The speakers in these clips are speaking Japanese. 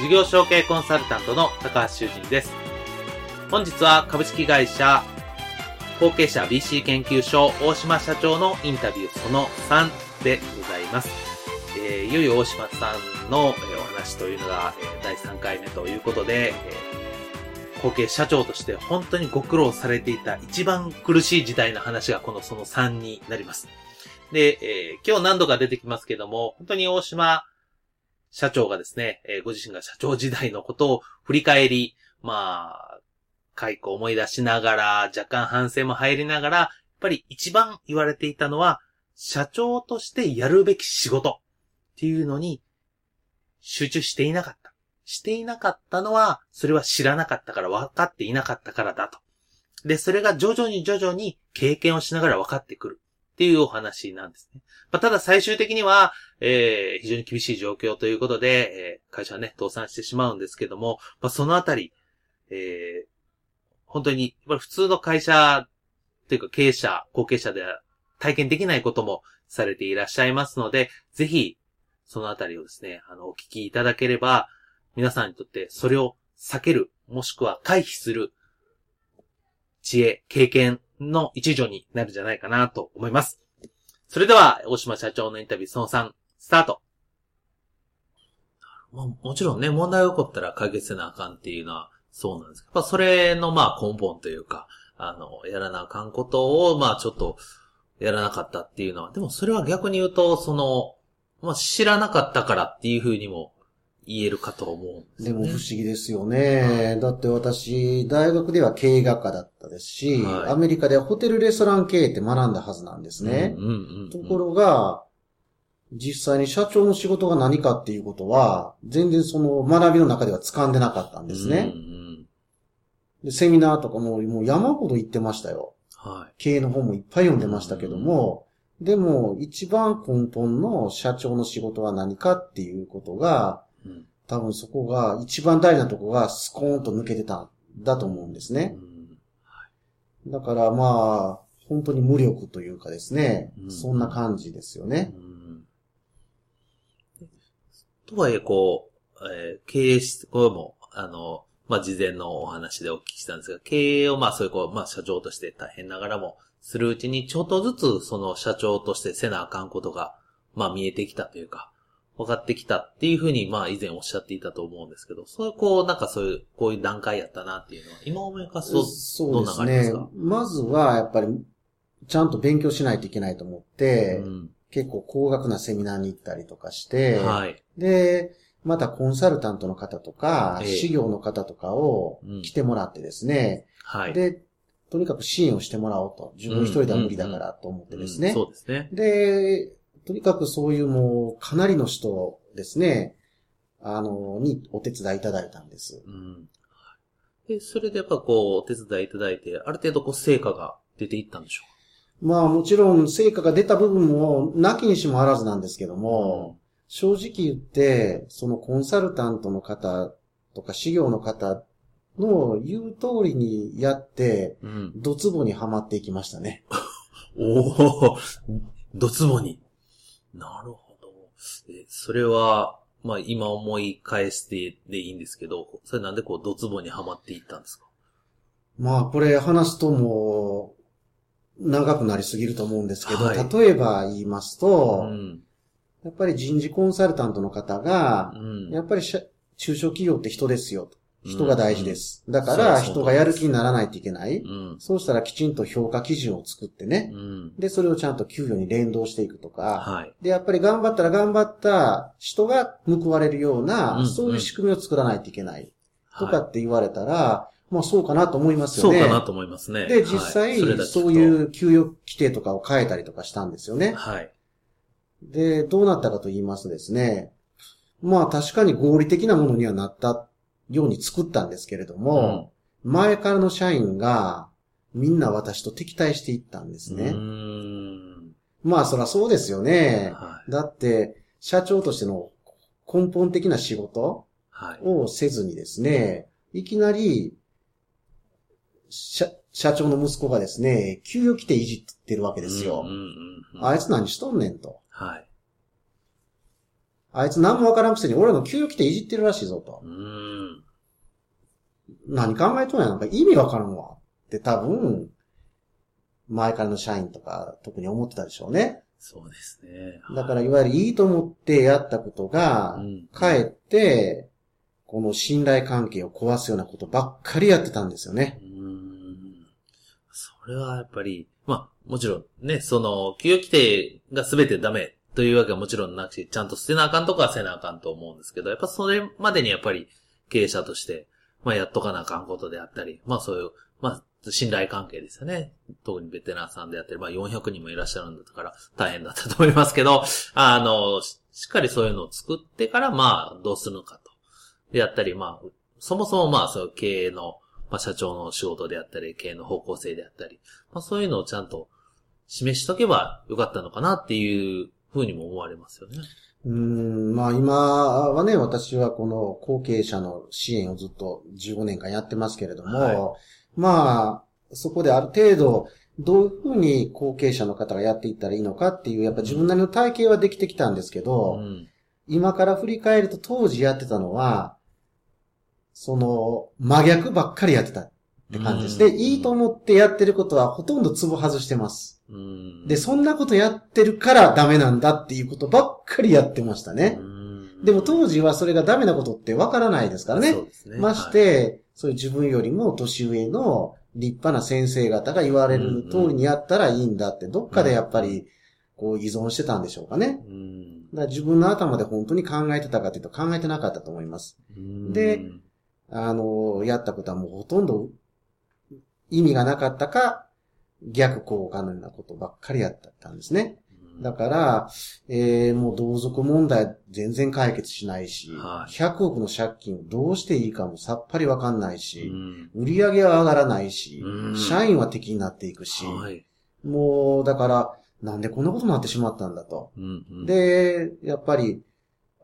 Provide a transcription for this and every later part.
事業承継コンサルタントの高橋修人です。本日は株式会社後継者 BC 研究所大島社長のインタビューその3でございます。えー、いよいよ大島さんの、えお話というのが、えー第3回目ということで、え後継社長として本当にご苦労されていた一番苦しい時代の話がこのその3になります。で、えー今日何度か出てきますけども、本当に大島社長がですね、えーご自身が社長時代のことを振り返り、まあ、解雇を思い出しながら、若干反省も入りながら、やっぱり一番言われていたのは、社長としてやるべき仕事っていうのに集中していなかった。していなかったのは、それは知らなかったから分かっていなかったからだと。で、それが徐々に徐々に経験をしながら分かってくるっていうお話なんですね。まあ、ただ最終的には、えー非常に厳しい状況ということで、えー会社はね、倒産してしまうんですけども、まあ、そのあたり、えー本当に、やっぱり普通の会社というか経営者、後継者では体験できないこともされていらっしゃいますので、ぜひ、そのあたりをですね、あの、お聞きいただければ、皆さんにとってそれを避ける、もしくは回避する知恵、経験の一助になるんじゃないかなと思います。それでは、大島社長のインタビューその3、スタート。まあ、もちろんね、問題が起こったら解決せなあかんっていうのはそうなんですけど、やっぱそれのまあ根本というか、あの、やらなあかんことを、まあちょっと、やらなかったっていうのは、でもそれは逆に言うと、その、まあ知らなかったからっていうふうにも言えるかと思うんですよね。でも不思議ですよね。だって私、大学では経営学科だったですし、はいアメリカではホテルレストラン経営って学んだはずなんですね。うんうんうんうんところが、実際に社長の仕事が何かっていうことは、全然その学びの中では掴んでなかったんですね。うんうんでセミナーとかももう山ほど行ってましたよ。はい。経営の本もいっぱい読んでましたけども、でも一番根本の社長の仕事は何かっていうことが、うん多分そこが一番大事なとこがスコーンと抜けてたんだと思うんですね。うんだからまあ、本当に無力というかですね、うんそんな感じですよね。うんとはいえ、こう、えー経営し、これも、あの、まあ、事前のお話でお聞きしたんですが、経営を、まあ、そういう、こう、まあ、社長として大変ながらも、するうちに、ちょっとずつ、その社長としてせなあかんことが、まあ、見えてきたというか、分かってきたっていうふうに、まあ、以前おっしゃっていたと思うんですけど、そういう、こう、なんかそういう、こういう段階やったなっていうのは、今思い返すと、そうですどんなのがありますねか？まずは、やっぱり、ちゃんと勉強しないといけないと思って、うん結構高額なセミナーに行ったりとかして、はい。で、またコンサルタントの方とか、ええ事業の方とかをうん来てもらってですね、はい。で、とにかく支援をしてもらおうと。自分一人では無理だからと思ってですね。うんそうですね。で、とにかくそういうもう、かなりの人ですね、あの、にお手伝いいただいたんです。うん。で、それでやっぱこう、お手伝いいただいて、ある程度こう、成果が出ていったんでしょまあもちろん成果が出た部分もなきにしもあらずなんですけどうも、正直言って、そのコンサルタントの方とか事業の方の言う通りにやって、うん。ドツボにはまっていきましたね。おおドツボに。なるほど。えそれは、まあ今思い返してでいいんですけど、それなんでこう、ドツボにはまっていったんですか？まあこれ話すともう、長くなりすぎると思うんですけど、はい例えば言いますと、うん。やっぱり人事コンサルタントの方がう、ん。やっぱり中小企業って人ですよと。人が大事です。だから、人がやる気にならないといけない。うん。そうしたらきちんと評価基準を作ってね。うん。で、それをちゃんと給与に連動していくとか。はい。で、やっぱり頑張ったら頑張った人が報われるような、うんそういう仕組みを作らないといけない。とかはって言われたら、まあそうかなと思いますいそうよね。かなと思いますね。で、実際、そういう給与規定とかを変えたりとかしたんですよね。はい。で、どうなったかと言いますとですね、まあ確かに合理的なものにはなったように作ったんですけれども、前からの社員がみんな私と敵対していったんですうね。まあそらそうですよね。はだって、社長としての根本的な仕事はい。をせずにですね、いきなり、社、社長の息子がですね、給与規定いじってるわけですようん。うんうんうんあいつ何しとんねんと。はい。あいつ何もわからんくせに俺の給与規定いじってるらしいぞとう。ーん。何考えとんやなんか意味わからんわ。って多分、前からの社員とか特に思ってたでしょうね。そうですね。だからいわゆるいいと思ってやったことがう、ん、かえって、この信頼関係を壊すようなことばっかりやってたんですよねう。ーん。それはやっぱり、まあ、もちろんね、その、給与規定が全てダメというわけはもちろんなくし、ちゃんと捨てなあかんとかはせなあかんと思うんですけど、やっぱそれまでにやっぱり経営者として、まあやっとかなあかんことであったり、まあそういう、まあ信頼関係ですよね。特にベテランさんであったり、まあ400人もいらっしゃるんだから大変だったと思いますけど、あの、しっかりそういうのを作ってから、まあどうするのかと。であったり、まあ、そもそもまあそういう経営の、まあ社長の仕事であったり、経営の方向性であったり、まあそういうのをちゃんと示しとけばよかったのかなっていうふうにも思われますよね。うーん、まあ今はね、私はこの後継者の支援をずっと15年間やってますけれども、はまあ、そこである程度、どういうふうに後継者の方がやっていったらいいのかっていう、やっぱ自分なりの体系はできてきたんですけど、うん。今から振り返ると当時やってたのは、その、真逆ばっかりやってたって感じですね。うんいいと思ってやってることはほとんどツボ外してます。うん。で、そんなことやってるからダメなんだっていうことばっかりやってましたね。うんでも当時はそれがダメなことってわからないですからね。そうですね。まして、そういう自分よりも年上の立派な先生方が言われる通りにやったらいいんだって、どっかでやっぱり、こう依存してたんでしょうかね。だから自分の頭で本当に考えてたかというと考えてなかったと思います。うんであの、やったことはもうほとんど意味がなかったか、逆効果のようなことばっかりやったんですね。だから、えー、もう同族問題全然解決しないし、はい100億の借金をどうしていいかもさっぱりわかんないうし、ん売り上げは上がらないし、うん社員は敵になっていくし、はい。もう、だから、なんでこんなことになってしまったんだと。うんうん、で、やっぱり、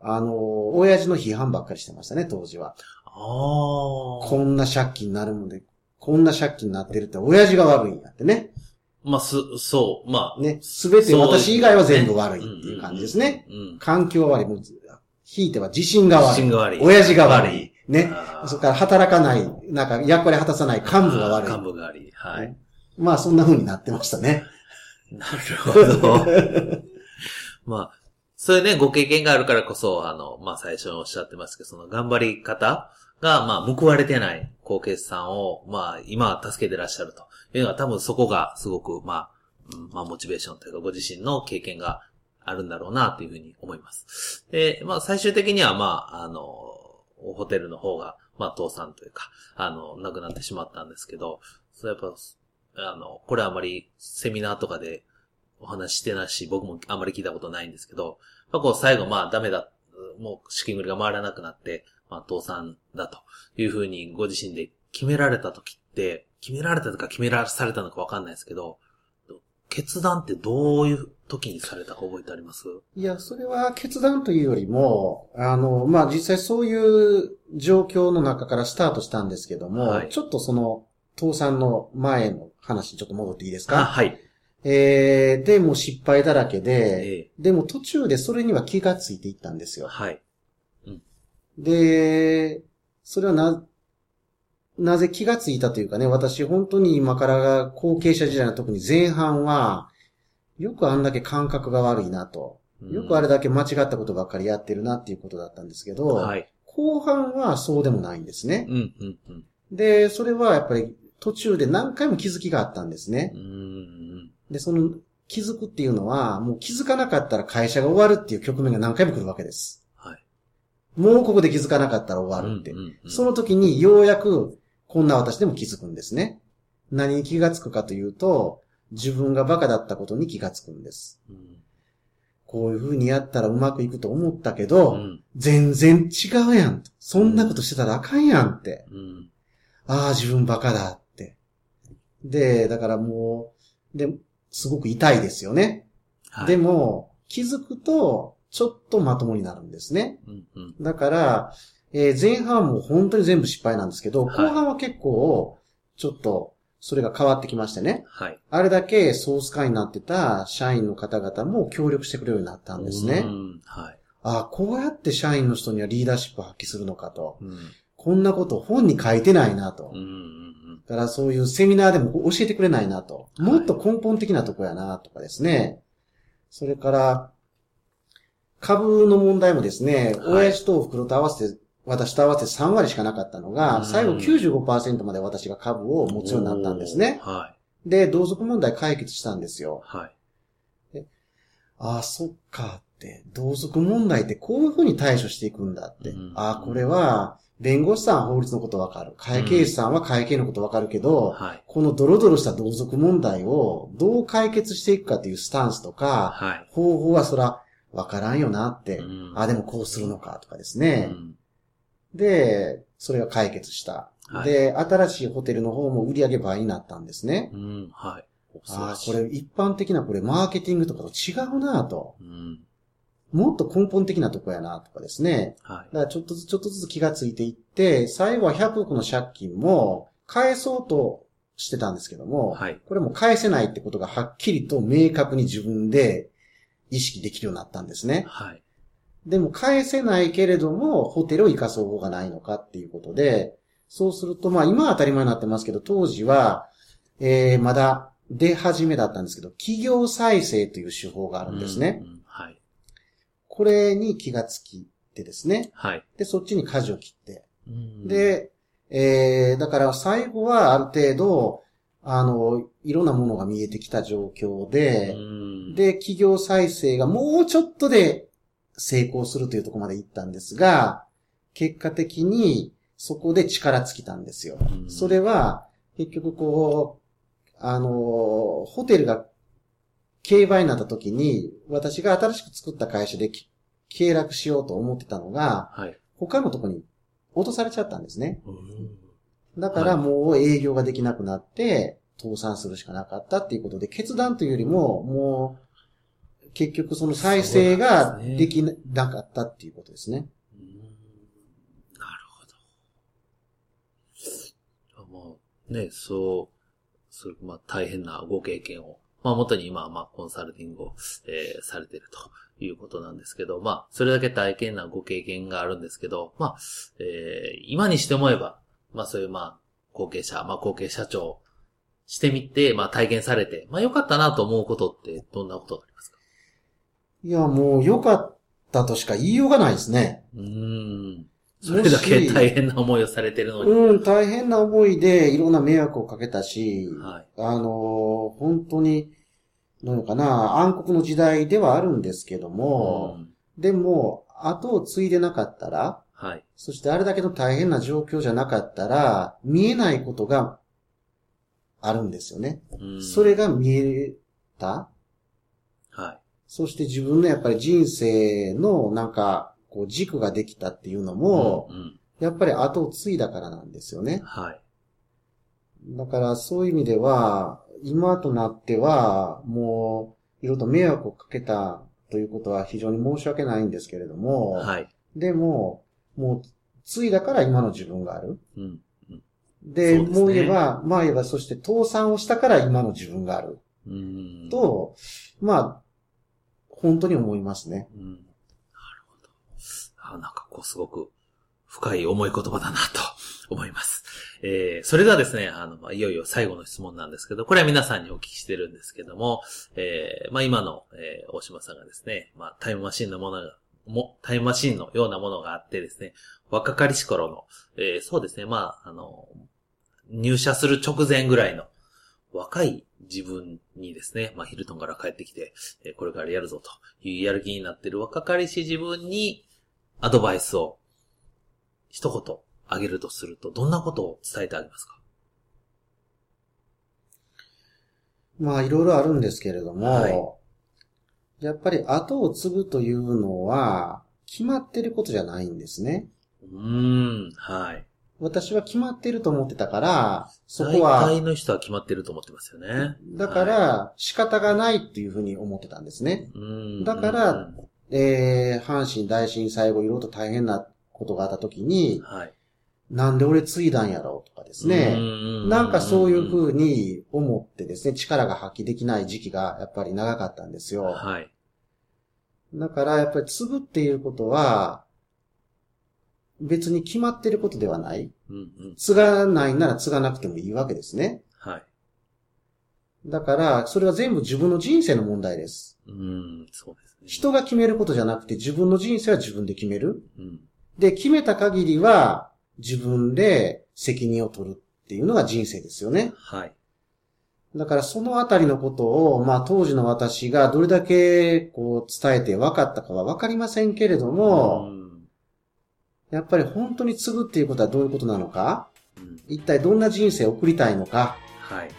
あの、親父の批判ばっかりしてましたね、当時は。ああ。こんな借金になるもんで、こんな借金になってるって、親父が悪いんやってね。まあ、す、そう、まあ。ね、すべて私以外は全部悪いっていう感じですね。うん。うん。環境は悪い。もうひいては自信が悪い。自信が悪い親父が悪い。ね。それから働かない、なんか役割果たさない幹部が悪い。幹部が悪い。はい。まあそんな風になってましたね。なるほど。まあ、そういうね、ご経験があるからこそ、あの、まあ最初におっしゃってますけど、その頑張り方が、まあ報われてない後継さんを、まあ今は助けてらっしゃるというのは多分そこがすごく、まあ、まあモチベーションというかご自身の経験があるんだろうなというふうに思います。で、まあ最終的にはまあ、あの、ホテルの方が、まあ倒産というか、あの、亡くなってしまったんですけど、それやっぱ、あの、これはあまりセミナーとかでお話してないし、僕もあまり聞いたことないんですけど、まあ、こう最後まあダメだ、もう資金繰りが回らなくなって、まあ倒産だというふうにご自身で決められた時って、決められたとか決めらされたのかわかんないですけど、決断ってどういう時にされたか覚えてあります？いや、それは決断というよりも、あの、まあ実際そういう状況の中からスタートしたんですけども、はいちょっとその、倒産の前の話にちょっと戻っていいですあ、かはい。えー、で、もう失敗だらけで、ええでも途中でそれには気がついていったんですよ。はい。で、それはな、なぜ気がついたというかね、私本当に今から後継者時代の特に前半は、よくあんだけ感覚が悪いなと。よくあれだけ間違ったことばっかりやってるなっていうことだったんですけど、はい。後半はそうでもないんですね。うん、うん、うん。で、それはやっぱり途中で何回も気づきがあったんですねう。ん、で、その気づくっていうのは、もう気づかなかったら会社が終わるっていう局面が何回も来るわけです。はい。もうここで気づかなかったら終わるって。うんうんうんその時にようやく、こんな私でも気づくんですね。何に気がつくかというと、自分がバカだったことに気がつくんです。うんこういう風にやったらうまくいくと思ったけど、うん、全然違うやんと。そんなことしてたらあかんやんって。うん、ああ、自分バカだって。で、だからもう、で、すごく痛いですよね。はい。でも、気づくと、ちょっとまともになるんですね。うん、うん。だから、えー前半はもう本当に全部失敗なんですけど、はい後半は結構、ちょっと、それが変わってきましてね。はい。あれだけソース化になってた社員の方々も協力してくれるようになったんですね。うん、はい。ああ、こうやって社員の人にはリーダーシップを発揮するのかと。うん、こんなこと本に書いてないなと。うん、うん。だからそういうセミナーでも教えてくれないなと。はいもっと根本的なとこやなとかですね。それから、株の問題もですね、はい親父と袋と合わせて、私と合わせて3割しかなかったのうが、ん最後95%まで私が株を持つようになったんですね。はい。で、同族問題解決したんですよ。はい。ああ、そっかって、同族問題ってこういうふうに対処していくんだって。うんああ、これは、弁護士さんは法律のことわかる。会計士さんは会計のことわかるけど、はい。このドロドロした同族問題をどう解決していくかというスタンスとか、はい。方法はそらわからんよなって、うんあ、でもこうするのかとかですうね。んで、それが解決した。はいで、新しいホテルの方も売り上げ倍になったんですね。うん、はい。恐ああ、これ一般的なこれマーケティングとかと違うなと。うん。もっと根本的なとこやなとかですね。はい。だからちょっとずつちょっとずつ気がついていって、最後は100億の借金も返そうとしてたんですけども、はい。これも返せないってことがはっきりと明確に自分で意識できるようになったんですね。はい。でも返せないけれども、ホテルを生かす方法がないのかっていうことで、そうすると、まあ今は当たり前になってますけど、当時は、えー、まだ出始めだったんですけど、企業再生という手法があるんですね。うん。うんはい。これに気がつきてですね。はい。で、そっちに舵を切って。うん、で、えー、だから最後はある程度、あの、いろんなものが見えてきた状況うで、ん、で、企業再生がもうちょっとで成功するというところまで行ったんですが、結果的にそこで力尽きたんですよ。うんそれは、結局こう、あの、ホテルが競売になった時に、私が新しく作った会社でき契約しようと思ってたのが、はい。他のとこに落とされちゃったんですね。うんだからもう営業ができなくなって、倒産するしかなかったっていうことで、決断というよりも、もう、結局その再生ができなかったっていうことですね。うんなるほど。もう、ね、そう、そう、まあ大変なご経験を、まあ元に今はまあコンサルティングを、えーされてるということなんですけど、まあそれだけ大変なご経験があるんですけど、まあ、えー今にして思えば、まあそういうまあ後継者、まあ後継社長してみて、まあ体験されて、まあ良かったなと思うことってどんなことがありますか？いや、もう良かったとしか言いようがないですね。うーん。それだけ大変な思いをされてるのに。うん、大変な思いでいろんな迷惑をかけたし、はい。あの、本当に、どういうのかな、暗黒の時代ではあるんですけども、うんでも、後を継いでなかったら、はい。そしてあれだけの大変な状況じゃなかったら、見えないことがあるんですよね。うんそれが見えた。はい。そして自分のやっぱり人生のなんか、こう軸ができたっていうのも、うんうんやっぱり後を継いだからなんですよね。はい。だからそういう意味では、今となっては、もう、いろいろと迷惑をかけたということは非常に申し訳ないんですけれども、はい。でも、もう、継いだから今の自分がある。うん。で、そうですねもう言えば、まあ言えば、そして倒産をしたから今の自分がある。うん。と、まあ、本当に思いますね。うん。なるほど。あ、なんかこうすごく深い重い言葉だなと思います。えー、それではですね、あの、まあ、いよいよ最後の質問なんですけど、これは皆さんにお聞きしてるんですけども、えー、まあ、今の、えー、大島さんがですね、まあ、タイムマシンのものが、も、タイムマシンのようなものがあってですね、若かりし頃の、えーそうですね、まあ、あの、入社する直前ぐらいの若い自分にですね、まあ、ヒルトンから帰ってきて、えーこれからやるぞというやる気になっている若かりし自分にアドバイスを一言あげるとすると、どんなことを伝えてあげますか？まあ、いろいろあるんですけれども、はいやっぱり後を継ぐというのは、決まってることじゃないんですね。うーん、はい。私は決まってると思ってたから、そこ大は、体の人は決まってると思ってますよね。だから仕方がないっていうふうに思ってたんですね。だからえー、阪神大震災後いろいろと大変なことがあった時に、はい。なんで俺継いだんやろうとかですね。なんかそういうふうに思ってですね、力が発揮できない時期がやっぱり長かったんですよ。はい。だからやっぱり継ぐっていうことは、別に決まってることではない。うんうん。継がないなら継がなくてもいいわけですね。はい。だから、それは全部自分の人生の問題です。うーん、そうですね。人が決めることじゃなくて自分の人生は自分で決める。うん。で、決めた限りは自分で責任を取るっていうのが人生ですよね。はい。だからそのあたりのことを、まあ当時の私がどれだけこう伝えて分かったかは分かりませんけれども、うんやっぱり本当に継ぐっていうことはどういうことなのか、うん一体どんな人生を送りたいのか、はい。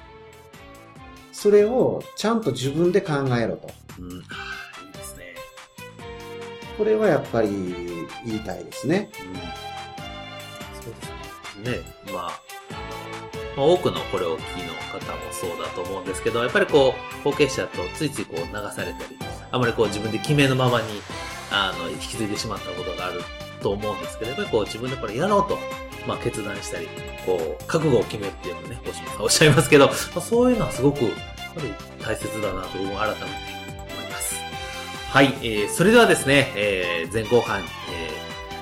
それをちゃんと自分で考えろと。うん。いいですね。これはやっぱり言いたいですね。うん。そうですね。ね、まあ、まあ、多くのこれを聞きの方もそうだと思うんですけど、やっぱりこう、後継者とついついこう流されたり、あまりこう自分で決めのままに、あの、引き継いでしまったことがあると思うんですけど、やっぱりこう自分でこれやろうと、まあ決断したり、こう、覚悟を決めるっていうのをね、おっしゃいますけど、まあ、そういうのはすごく、やっぱり大切だなと改めて思います。はい、えー、それではですね、えー、前後半、え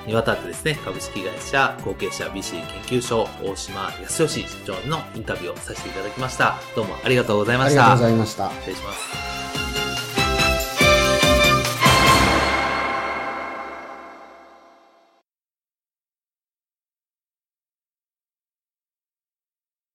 ー、にわたってですね、株式会社後継者 BC 研究所大島康義社長のインタビューをさせていただきました。どうもありがとうございました。ありがとうございました。失礼します。